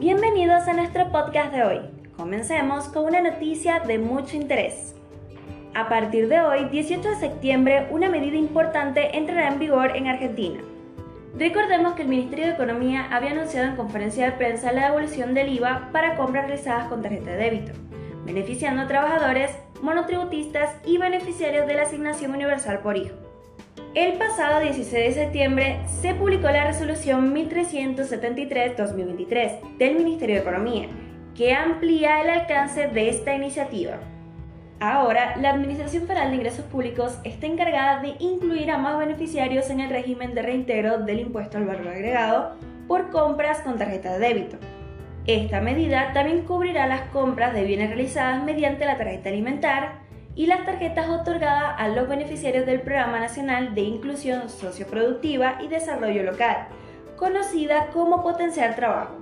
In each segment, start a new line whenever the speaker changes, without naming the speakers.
Bienvenidos a nuestro podcast de hoy. Comencemos con una noticia de mucho interés. A partir de hoy, 18 de septiembre, una medida importante entrará en vigor en Argentina. Recordemos que el Ministerio de Economía había anunciado en conferencia de prensa la devolución del IVA para compras realizadas con tarjeta de débito, beneficiando a trabajadores, monotributistas y beneficiarios de la asignación universal por hijo. El pasado 16 de septiembre se publicó la resolución 1373-2023 del Ministerio de Economía, que amplía el alcance de esta iniciativa. Ahora, la Administración Federal de Ingresos Públicos está encargada de incluir a más beneficiarios en el régimen de reintegro del impuesto al valor agregado por compras con tarjeta de débito. Esta medida también cubrirá las compras de bienes realizadas mediante la tarjeta alimentar, y las tarjetas otorgadas a los beneficiarios del Programa Nacional de Inclusión Socioproductiva y Desarrollo Local, conocida como Potenciar Trabajo.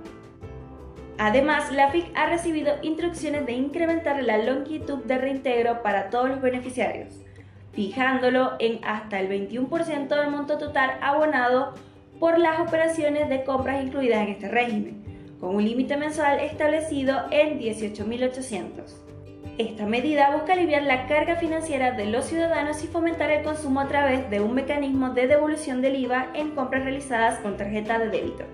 Además, la FIC ha recibido instrucciones de incrementar la longitud de reintegro para todos los beneficiarios, fijándolo en hasta el 21% del monto total abonado por las operaciones de compras incluidas en este régimen, con un límite mensual establecido en 18.800. Esta medida busca aliviar la carga financiera de los ciudadanos y fomentar el consumo a través de un mecanismo de devolución del IVA en compras realizadas con tarjeta de débito.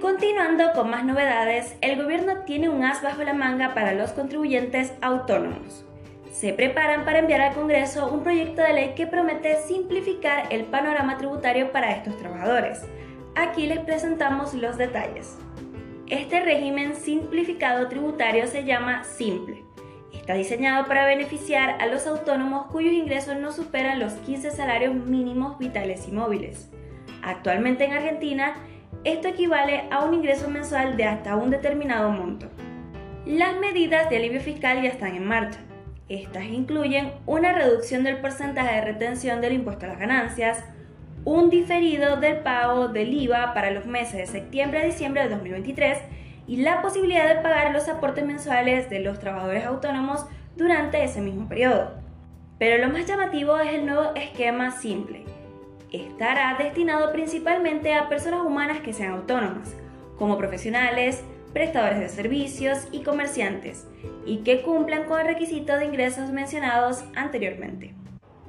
Continuando con más novedades, el gobierno tiene un as bajo la manga para los contribuyentes autónomos se preparan para enviar al Congreso un proyecto de ley que promete simplificar el panorama tributario para estos trabajadores. Aquí les presentamos los detalles. Este régimen simplificado tributario se llama Simple. Está diseñado para beneficiar a los autónomos cuyos ingresos no superan los 15 salarios mínimos vitales y móviles. Actualmente en Argentina, esto equivale a un ingreso mensual de hasta un determinado monto. Las medidas de alivio fiscal ya están en marcha. Estas incluyen una reducción del porcentaje de retención del impuesto a las ganancias, un diferido del pago del IVA para los meses de septiembre a diciembre de 2023 y la posibilidad de pagar los aportes mensuales de los trabajadores autónomos durante ese mismo periodo. Pero lo más llamativo es el nuevo esquema simple. Estará destinado principalmente a personas humanas que sean autónomas, como profesionales, prestadores de servicios y comerciantes, y que cumplan con el requisito de ingresos mencionados anteriormente.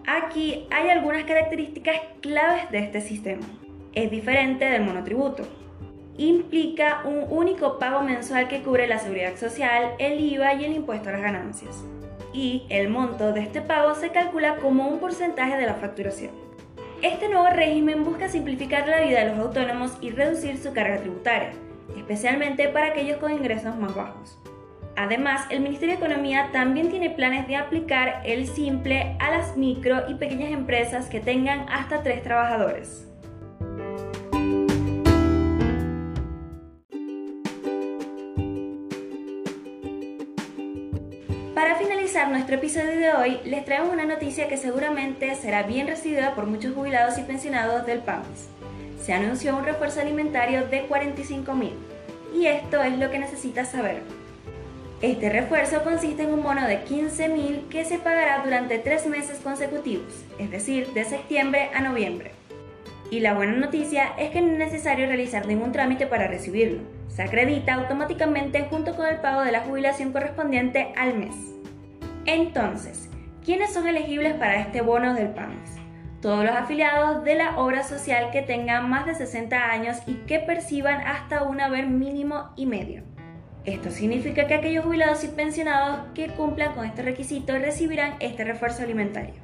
Aquí hay algunas características claves de este sistema. Es diferente del monotributo. Implica un único pago mensual que cubre la seguridad social, el IVA y el impuesto a las ganancias. Y el monto de este pago se calcula como un porcentaje de la facturación. Este nuevo régimen busca simplificar la vida de los autónomos y reducir su carga tributaria especialmente para aquellos con ingresos más bajos. Además, el Ministerio de Economía también tiene planes de aplicar el simple a las micro y pequeñas empresas que tengan hasta tres trabajadores. Para finalizar nuestro episodio de hoy, les traemos una noticia que seguramente será bien recibida por muchos jubilados y pensionados del PAMS se anunció un refuerzo alimentario de 45 mil. Y esto es lo que necesitas saber. Este refuerzo consiste en un bono de 15 mil que se pagará durante tres meses consecutivos, es decir, de septiembre a noviembre. Y la buena noticia es que no es necesario realizar ningún trámite para recibirlo. Se acredita automáticamente junto con el pago de la jubilación correspondiente al mes. Entonces, ¿quiénes son elegibles para este bono del PAMIS? Todos los afiliados de la obra social que tengan más de 60 años y que perciban hasta un haber mínimo y medio. Esto significa que aquellos jubilados y pensionados que cumplan con este requisito recibirán este refuerzo alimentario.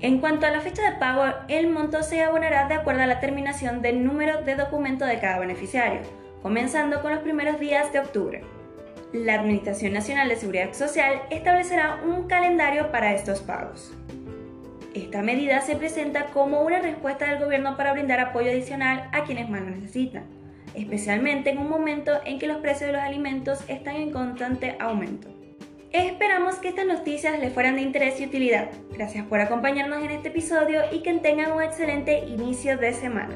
En cuanto a la fecha de pago, el monto se abonará de acuerdo a la terminación del número de documento de cada beneficiario, comenzando con los primeros días de octubre. La Administración Nacional de Seguridad Social establecerá un calendario para estos pagos. Esta medida se presenta como una respuesta del gobierno para brindar apoyo adicional a quienes más lo necesitan, especialmente en un momento en que los precios de los alimentos están en constante aumento. Esperamos que estas noticias les fueran de interés y utilidad. Gracias por acompañarnos en este episodio y que tengan un excelente inicio de semana.